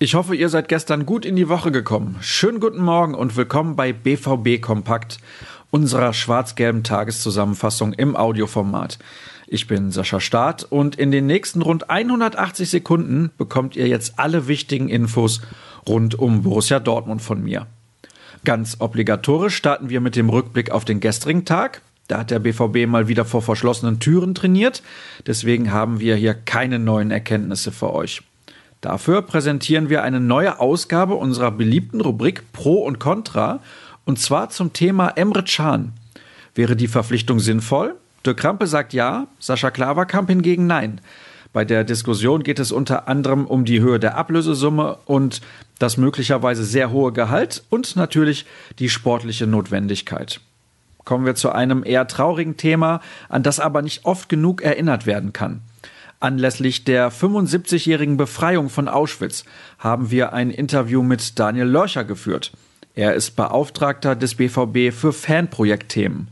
Ich hoffe, ihr seid gestern gut in die Woche gekommen. Schönen guten Morgen und willkommen bei BVB Kompakt, unserer schwarz-gelben Tageszusammenfassung im Audioformat. Ich bin Sascha Staat und in den nächsten rund 180 Sekunden bekommt ihr jetzt alle wichtigen Infos rund um Borussia Dortmund von mir. Ganz obligatorisch starten wir mit dem Rückblick auf den gestrigen Tag. Da hat der BVB mal wieder vor verschlossenen Türen trainiert. Deswegen haben wir hier keine neuen Erkenntnisse für euch. Dafür präsentieren wir eine neue Ausgabe unserer beliebten Rubrik Pro und Contra und zwar zum Thema Emre Can. Wäre die Verpflichtung sinnvoll? De Krampe sagt ja, Sascha Klaverkamp hingegen nein. Bei der Diskussion geht es unter anderem um die Höhe der Ablösesumme und das möglicherweise sehr hohe Gehalt und natürlich die sportliche Notwendigkeit. Kommen wir zu einem eher traurigen Thema, an das aber nicht oft genug erinnert werden kann. Anlässlich der 75-jährigen Befreiung von Auschwitz haben wir ein Interview mit Daniel Lörcher geführt. Er ist Beauftragter des BVB für Fanprojektthemen.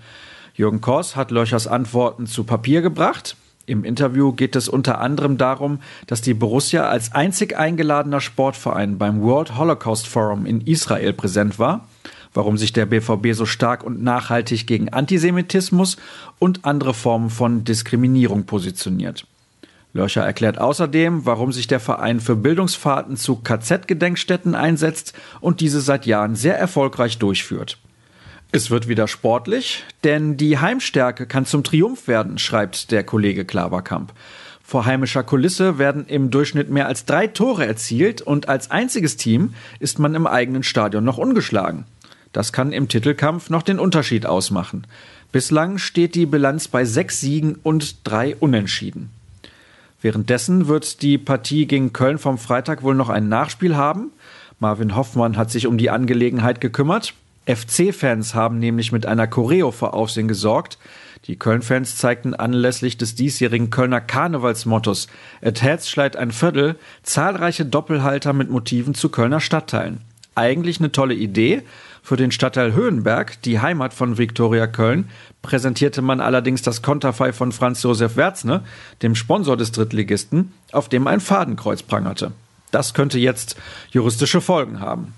Jürgen Kors hat Lörchers Antworten zu Papier gebracht. Im Interview geht es unter anderem darum, dass die Borussia als einzig eingeladener Sportverein beim World Holocaust Forum in Israel präsent war, warum sich der BVB so stark und nachhaltig gegen Antisemitismus und andere Formen von Diskriminierung positioniert. Lörcher erklärt außerdem, warum sich der Verein für Bildungsfahrten zu KZ-Gedenkstätten einsetzt und diese seit Jahren sehr erfolgreich durchführt. Es wird wieder sportlich, denn die Heimstärke kann zum Triumph werden, schreibt der Kollege Klaverkamp. Vor heimischer Kulisse werden im Durchschnitt mehr als drei Tore erzielt und als einziges Team ist man im eigenen Stadion noch ungeschlagen. Das kann im Titelkampf noch den Unterschied ausmachen. Bislang steht die Bilanz bei sechs Siegen und drei Unentschieden. Währenddessen wird die Partie gegen Köln vom Freitag wohl noch ein Nachspiel haben. Marvin Hoffmann hat sich um die Angelegenheit gekümmert. FC-Fans haben nämlich mit einer Choreo vor Aufsehen gesorgt. Die Köln-Fans zeigten anlässlich des diesjährigen Kölner Karnevalsmottos Et Herz ein Viertel zahlreiche Doppelhalter mit Motiven zu Kölner Stadtteilen. Eigentlich eine tolle Idee. Für den Stadtteil Höhenberg, die Heimat von Viktoria Köln, präsentierte man allerdings das Konterfei von Franz Josef Werzne, dem Sponsor des Drittligisten, auf dem ein Fadenkreuz prangerte. Das könnte jetzt juristische Folgen haben.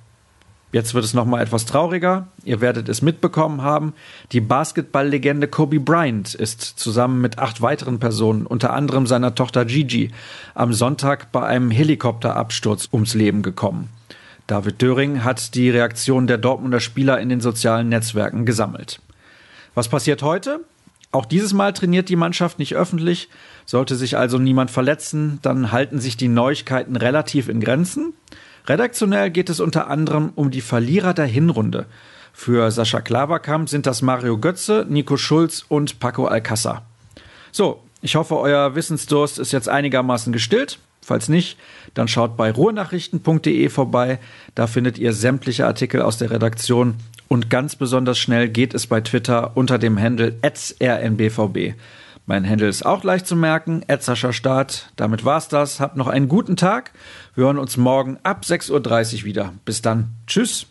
Jetzt wird es nochmal etwas trauriger. Ihr werdet es mitbekommen haben. Die Basketballlegende Kobe Bryant ist zusammen mit acht weiteren Personen, unter anderem seiner Tochter Gigi, am Sonntag bei einem Helikopterabsturz ums Leben gekommen. David Döring hat die Reaktion der Dortmunder Spieler in den sozialen Netzwerken gesammelt. Was passiert heute? Auch dieses Mal trainiert die Mannschaft nicht öffentlich. Sollte sich also niemand verletzen, dann halten sich die Neuigkeiten relativ in Grenzen. Redaktionell geht es unter anderem um die Verlierer der Hinrunde. Für Sascha Klaverkamp sind das Mario Götze, Nico Schulz und Paco Alcázar. So, ich hoffe, euer Wissensdurst ist jetzt einigermaßen gestillt. Falls nicht, dann schaut bei ruhrnachrichten.de vorbei. Da findet ihr sämtliche Artikel aus der Redaktion. Und ganz besonders schnell geht es bei Twitter unter dem Handle rnbvb. Mein Handle ist auch leicht zu merken, Start. Damit war's das. Habt noch einen guten Tag. Wir hören uns morgen ab 6.30 Uhr wieder. Bis dann. Tschüss.